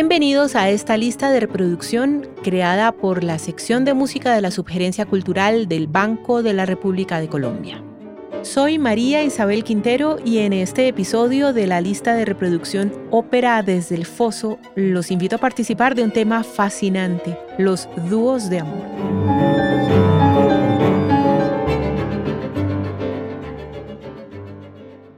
Bienvenidos a esta lista de reproducción creada por la sección de música de la Subgerencia Cultural del Banco de la República de Colombia. Soy María Isabel Quintero y en este episodio de la lista de reproducción Ópera desde el Foso los invito a participar de un tema fascinante, los dúos de amor.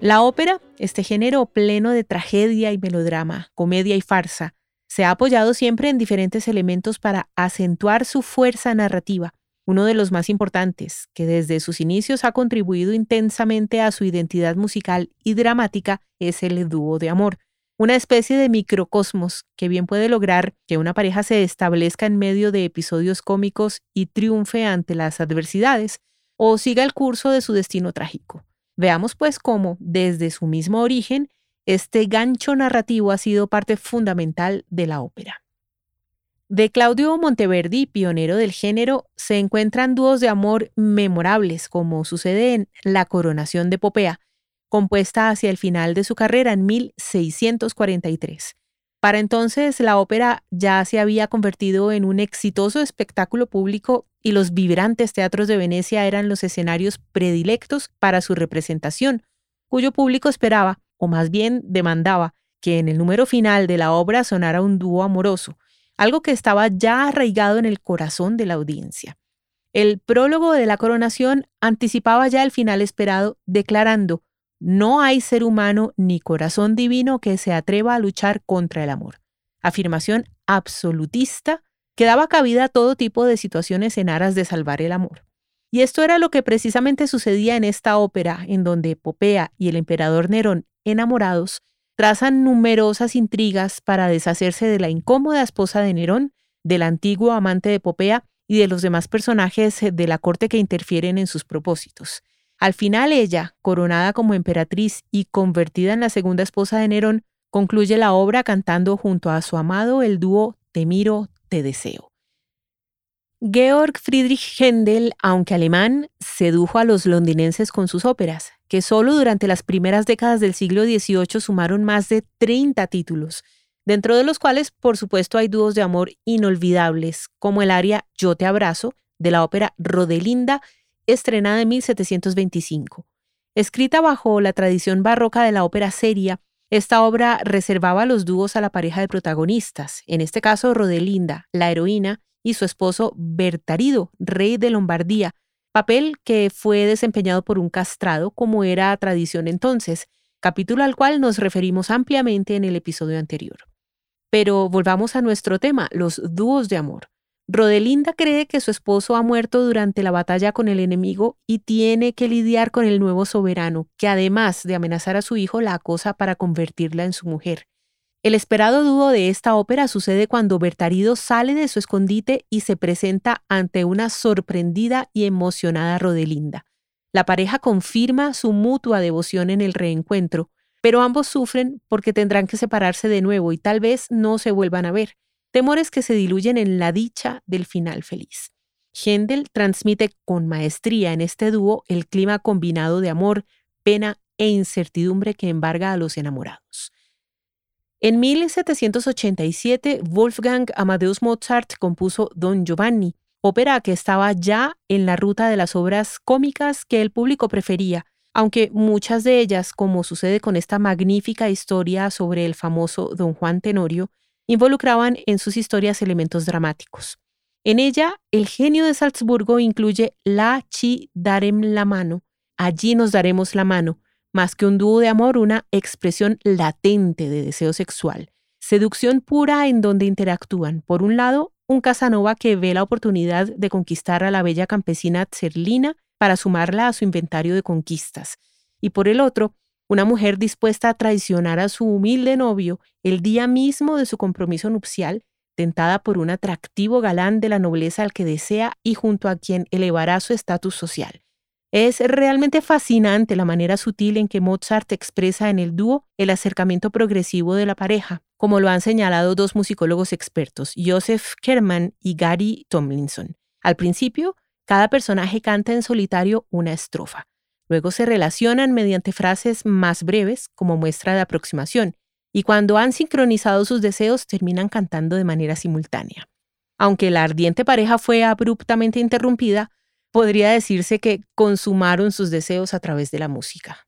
La ópera, este género pleno de tragedia y melodrama, comedia y farsa, se ha apoyado siempre en diferentes elementos para acentuar su fuerza narrativa, uno de los más importantes, que desde sus inicios ha contribuido intensamente a su identidad musical y dramática, es el dúo de amor, una especie de microcosmos que bien puede lograr que una pareja se establezca en medio de episodios cómicos y triunfe ante las adversidades, o siga el curso de su destino trágico. Veamos pues cómo, desde su mismo origen, este gancho narrativo ha sido parte fundamental de la ópera. De Claudio Monteverdi, pionero del género, se encuentran dúos de amor memorables, como sucede en La coronación de Popea, compuesta hacia el final de su carrera en 1643. Para entonces la ópera ya se había convertido en un exitoso espectáculo público y los vibrantes teatros de Venecia eran los escenarios predilectos para su representación, cuyo público esperaba, o más bien demandaba, que en el número final de la obra sonara un dúo amoroso, algo que estaba ya arraigado en el corazón de la audiencia. El prólogo de la coronación anticipaba ya el final esperado, declarando, no hay ser humano ni corazón divino que se atreva a luchar contra el amor. Afirmación absolutista que daba cabida a todo tipo de situaciones en aras de salvar el amor. Y esto era lo que precisamente sucedía en esta ópera, en donde Popea y el emperador Nerón, enamorados, trazan numerosas intrigas para deshacerse de la incómoda esposa de Nerón, del antiguo amante de Popea y de los demás personajes de la corte que interfieren en sus propósitos. Al final ella, coronada como emperatriz y convertida en la segunda esposa de Nerón, concluye la obra cantando junto a su amado el dúo Te miro, te deseo. Georg Friedrich Händel, aunque alemán, sedujo a los londinenses con sus óperas, que solo durante las primeras décadas del siglo XVIII sumaron más de 30 títulos, dentro de los cuales, por supuesto, hay dúos de amor inolvidables, como el aria Yo te abrazo, de la ópera Rodelinda, estrenada en 1725. Escrita bajo la tradición barroca de la ópera seria, esta obra reservaba los dúos a la pareja de protagonistas, en este caso Rodelinda, la heroína, y su esposo Bertarido, rey de Lombardía, papel que fue desempeñado por un castrado como era tradición entonces, capítulo al cual nos referimos ampliamente en el episodio anterior. Pero volvamos a nuestro tema, los dúos de amor. Rodelinda cree que su esposo ha muerto durante la batalla con el enemigo y tiene que lidiar con el nuevo soberano, que además de amenazar a su hijo la acosa para convertirla en su mujer. El esperado dúo de esta ópera sucede cuando Bertarido sale de su escondite y se presenta ante una sorprendida y emocionada Rodelinda. La pareja confirma su mutua devoción en el reencuentro, pero ambos sufren porque tendrán que separarse de nuevo y tal vez no se vuelvan a ver, temores que se diluyen en la dicha del final feliz. Händel transmite con maestría en este dúo el clima combinado de amor, pena e incertidumbre que embarga a los enamorados. En 1787, Wolfgang Amadeus Mozart compuso Don Giovanni, ópera que estaba ya en la ruta de las obras cómicas que el público prefería, aunque muchas de ellas, como sucede con esta magnífica historia sobre el famoso Don Juan Tenorio, involucraban en sus historias elementos dramáticos. En ella, el genio de Salzburgo incluye La Chi Darem la mano, allí nos daremos la mano, más que un dúo de amor, una expresión latente de deseo sexual. Seducción pura en donde interactúan, por un lado, un Casanova que ve la oportunidad de conquistar a la bella campesina Tserlina para sumarla a su inventario de conquistas, y por el otro, una mujer dispuesta a traicionar a su humilde novio el día mismo de su compromiso nupcial, tentada por un atractivo galán de la nobleza al que desea y junto a quien elevará su estatus social. Es realmente fascinante la manera sutil en que Mozart expresa en el dúo el acercamiento progresivo de la pareja, como lo han señalado dos musicólogos expertos, Joseph Kerman y Gary Tomlinson. Al principio, cada personaje canta en solitario una estrofa. Luego se relacionan mediante frases más breves como muestra de aproximación, y cuando han sincronizado sus deseos terminan cantando de manera simultánea. Aunque la ardiente pareja fue abruptamente interrumpida, podría decirse que consumaron sus deseos a través de la música.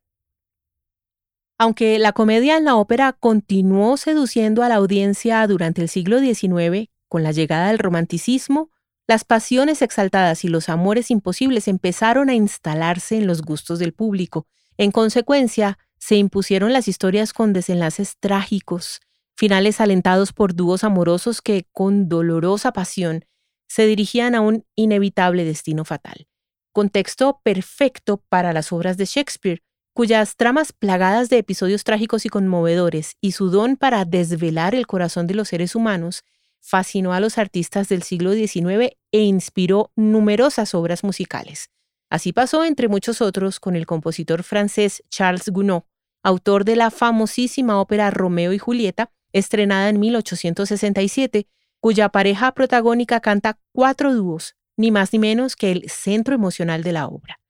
Aunque la comedia en la ópera continuó seduciendo a la audiencia durante el siglo XIX, con la llegada del romanticismo, las pasiones exaltadas y los amores imposibles empezaron a instalarse en los gustos del público. En consecuencia, se impusieron las historias con desenlaces trágicos, finales alentados por dúos amorosos que, con dolorosa pasión, se dirigían a un inevitable destino fatal. Contexto perfecto para las obras de Shakespeare, cuyas tramas plagadas de episodios trágicos y conmovedores y su don para desvelar el corazón de los seres humanos fascinó a los artistas del siglo XIX e inspiró numerosas obras musicales. Así pasó, entre muchos otros, con el compositor francés Charles Gounod, autor de la famosísima ópera Romeo y Julieta, estrenada en 1867, cuya pareja protagónica canta cuatro dúos, ni más ni menos que el centro emocional de la obra.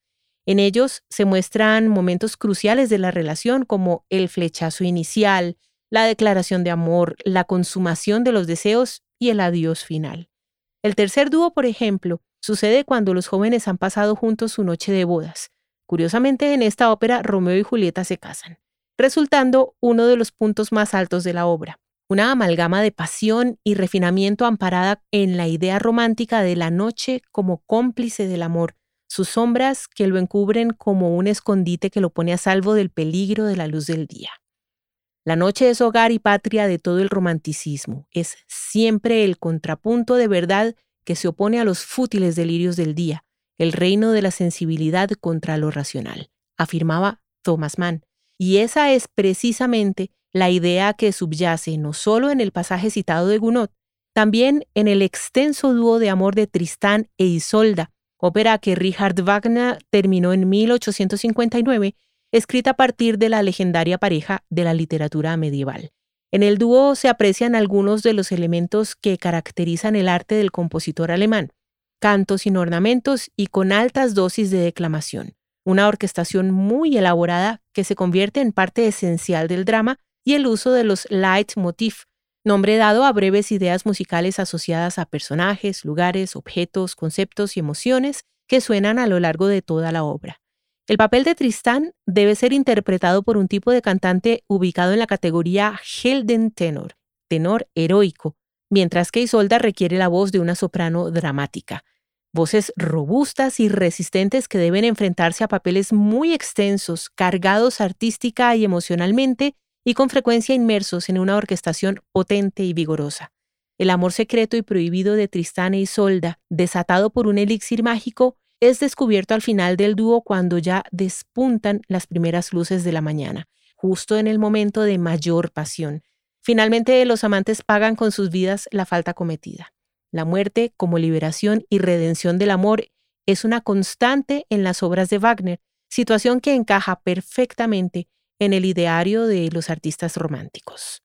En ellos se muestran momentos cruciales de la relación como el flechazo inicial, la declaración de amor, la consumación de los deseos y el adiós final. El tercer dúo, por ejemplo, sucede cuando los jóvenes han pasado juntos su noche de bodas. Curiosamente, en esta ópera Romeo y Julieta se casan, resultando uno de los puntos más altos de la obra una amalgama de pasión y refinamiento amparada en la idea romántica de la noche como cómplice del amor, sus sombras que lo encubren como un escondite que lo pone a salvo del peligro de la luz del día. La noche es hogar y patria de todo el romanticismo, es siempre el contrapunto de verdad que se opone a los fútiles delirios del día, el reino de la sensibilidad contra lo racional, afirmaba Thomas Mann. Y esa es precisamente la idea que subyace no solo en el pasaje citado de Gounod, también en el extenso dúo de amor de Tristán e Isolda, ópera que Richard Wagner terminó en 1859, escrita a partir de la legendaria pareja de la literatura medieval. En el dúo se aprecian algunos de los elementos que caracterizan el arte del compositor alemán, cantos sin ornamentos y con altas dosis de declamación, una orquestación muy elaborada que se convierte en parte esencial del drama y el uso de los leitmotiv, nombre dado a breves ideas musicales asociadas a personajes, lugares, objetos, conceptos y emociones que suenan a lo largo de toda la obra. El papel de Tristán debe ser interpretado por un tipo de cantante ubicado en la categoría Helden tenor, tenor heroico, mientras que Isolda requiere la voz de una soprano dramática. Voces robustas y resistentes que deben enfrentarse a papeles muy extensos, cargados artística y emocionalmente, y con frecuencia inmersos en una orquestación potente y vigorosa. El amor secreto y prohibido de Tristán e Isolda, desatado por un elixir mágico, es descubierto al final del dúo cuando ya despuntan las primeras luces de la mañana, justo en el momento de mayor pasión. Finalmente los amantes pagan con sus vidas la falta cometida. La muerte, como liberación y redención del amor, es una constante en las obras de Wagner, situación que encaja perfectamente en el ideario de los artistas románticos.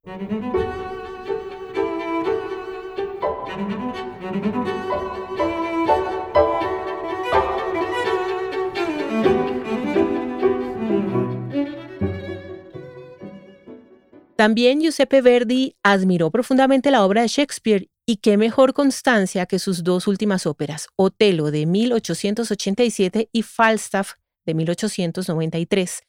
También Giuseppe Verdi admiró profundamente la obra de Shakespeare y qué mejor constancia que sus dos últimas óperas, Otelo de 1887 y Falstaff de 1893,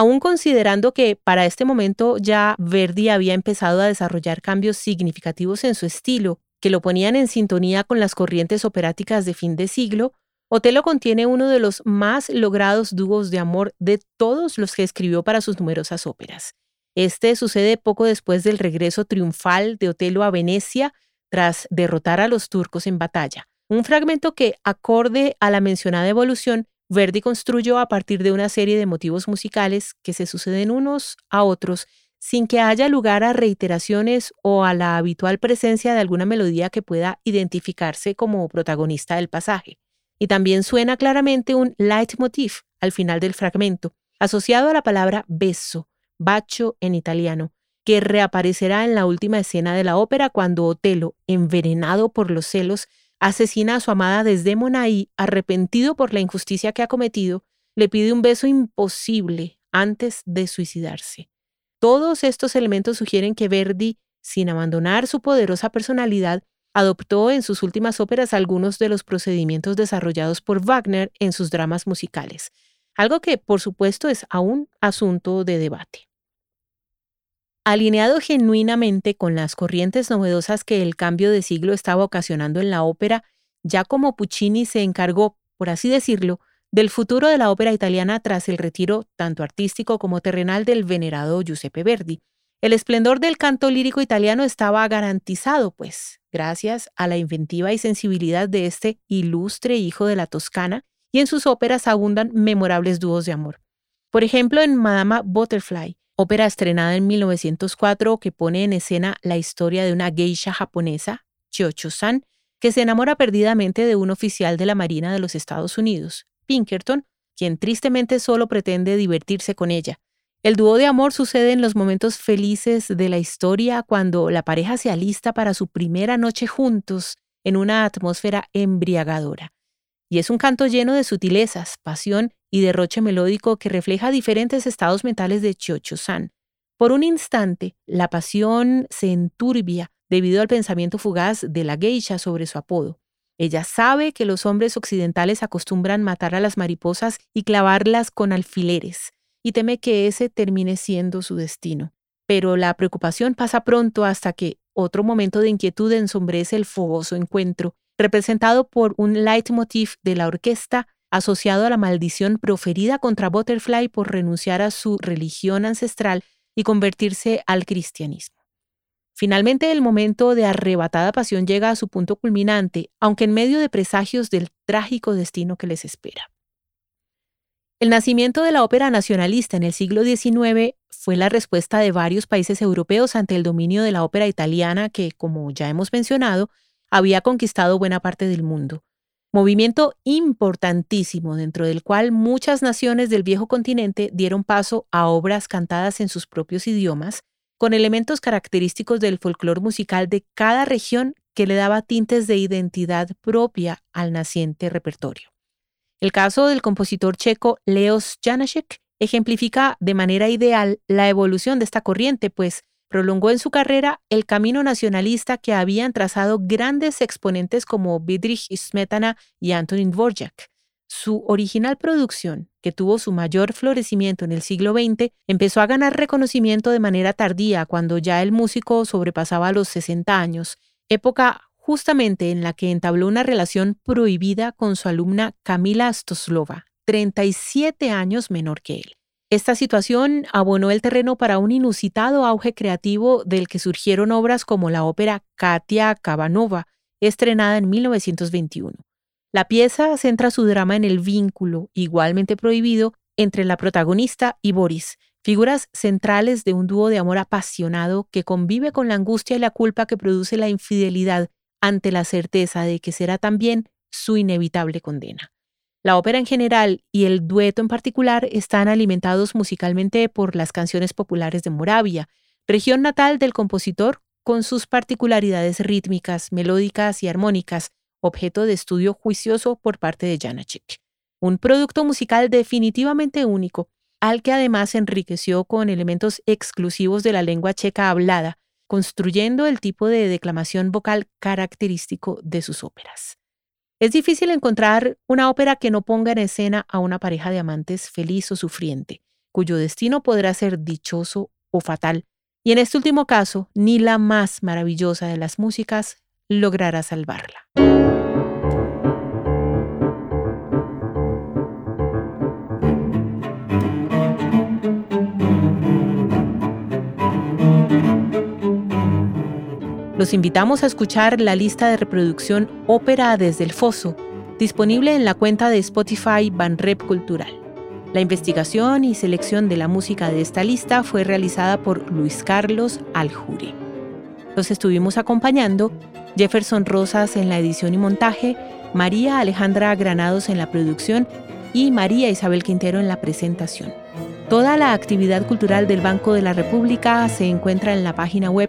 aún considerando que para este momento ya Verdi había empezado a desarrollar cambios significativos en su estilo, que lo ponían en sintonía con las corrientes operáticas de fin de siglo, Otelo contiene uno de los más logrados dúos de amor de todos los que escribió para sus numerosas óperas. Este sucede poco después del regreso triunfal de Otelo a Venecia tras derrotar a los turcos en batalla, un fragmento que, acorde a la mencionada evolución, Verdi construyó a partir de una serie de motivos musicales que se suceden unos a otros sin que haya lugar a reiteraciones o a la habitual presencia de alguna melodía que pueda identificarse como protagonista del pasaje. Y también suena claramente un leitmotiv al final del fragmento, asociado a la palabra beso, bacio en italiano, que reaparecerá en la última escena de la ópera cuando Otelo, envenenado por los celos, asesina a su amada Desdémona y, arrepentido por la injusticia que ha cometido, le pide un beso imposible antes de suicidarse. Todos estos elementos sugieren que Verdi, sin abandonar su poderosa personalidad, adoptó en sus últimas óperas algunos de los procedimientos desarrollados por Wagner en sus dramas musicales, algo que por supuesto es aún asunto de debate. Alineado genuinamente con las corrientes novedosas que el cambio de siglo estaba ocasionando en la ópera, ya como Puccini se encargó, por así decirlo, del futuro de la ópera italiana tras el retiro tanto artístico como terrenal del venerado Giuseppe Verdi. El esplendor del canto lírico italiano estaba garantizado, pues, gracias a la inventiva y sensibilidad de este ilustre hijo de la Toscana, y en sus óperas abundan memorables dúos de amor. Por ejemplo, en Madama Butterfly, ópera estrenada en 1904 que pone en escena la historia de una geisha japonesa, Chocho-san, que se enamora perdidamente de un oficial de la Marina de los Estados Unidos, Pinkerton, quien tristemente solo pretende divertirse con ella. El dúo de amor sucede en los momentos felices de la historia cuando la pareja se alista para su primera noche juntos en una atmósfera embriagadora. Y es un canto lleno de sutilezas, pasión y derroche melódico que refleja diferentes estados mentales de Chocho-san. Por un instante, la pasión se enturbia debido al pensamiento fugaz de la geisha sobre su apodo. Ella sabe que los hombres occidentales acostumbran matar a las mariposas y clavarlas con alfileres, y teme que ese termine siendo su destino. Pero la preocupación pasa pronto hasta que otro momento de inquietud ensombrece el fogoso encuentro, representado por un leitmotiv de la orquesta asociado a la maldición proferida contra Butterfly por renunciar a su religión ancestral y convertirse al cristianismo. Finalmente, el momento de arrebatada pasión llega a su punto culminante, aunque en medio de presagios del trágico destino que les espera. El nacimiento de la ópera nacionalista en el siglo XIX fue la respuesta de varios países europeos ante el dominio de la ópera italiana que, como ya hemos mencionado, había conquistado buena parte del mundo. Movimiento importantísimo dentro del cual muchas naciones del viejo continente dieron paso a obras cantadas en sus propios idiomas, con elementos característicos del folclore musical de cada región que le daba tintes de identidad propia al naciente repertorio. El caso del compositor checo Leos Janáček ejemplifica de manera ideal la evolución de esta corriente, pues prolongó en su carrera el camino nacionalista que habían trazado grandes exponentes como Friedrich Smetana y Antonin Dvorak. Su original producción, que tuvo su mayor florecimiento en el siglo XX, empezó a ganar reconocimiento de manera tardía cuando ya el músico sobrepasaba los 60 años, época justamente en la que entabló una relación prohibida con su alumna Camila Stoslova, 37 años menor que él. Esta situación abonó el terreno para un inusitado auge creativo del que surgieron obras como la ópera Katia Kabanova, estrenada en 1921. La pieza centra su drama en el vínculo, igualmente prohibido, entre la protagonista y Boris, figuras centrales de un dúo de amor apasionado que convive con la angustia y la culpa que produce la infidelidad ante la certeza de que será también su inevitable condena. La ópera en general y el dueto en particular están alimentados musicalmente por las canciones populares de Moravia, región natal del compositor, con sus particularidades rítmicas, melódicas y armónicas, objeto de estudio juicioso por parte de Janacek. Un producto musical definitivamente único, al que además enriqueció con elementos exclusivos de la lengua checa hablada, construyendo el tipo de declamación vocal característico de sus óperas. Es difícil encontrar una ópera que no ponga en escena a una pareja de amantes feliz o sufriente, cuyo destino podrá ser dichoso o fatal, y en este último caso, ni la más maravillosa de las músicas logrará salvarla. Los invitamos a escuchar la lista de reproducción Ópera desde el Foso, disponible en la cuenta de Spotify Banrep Cultural. La investigación y selección de la música de esta lista fue realizada por Luis Carlos Aljure. Los estuvimos acompañando Jefferson Rosas en la edición y montaje, María Alejandra Granados en la producción y María Isabel Quintero en la presentación. Toda la actividad cultural del Banco de la República se encuentra en la página web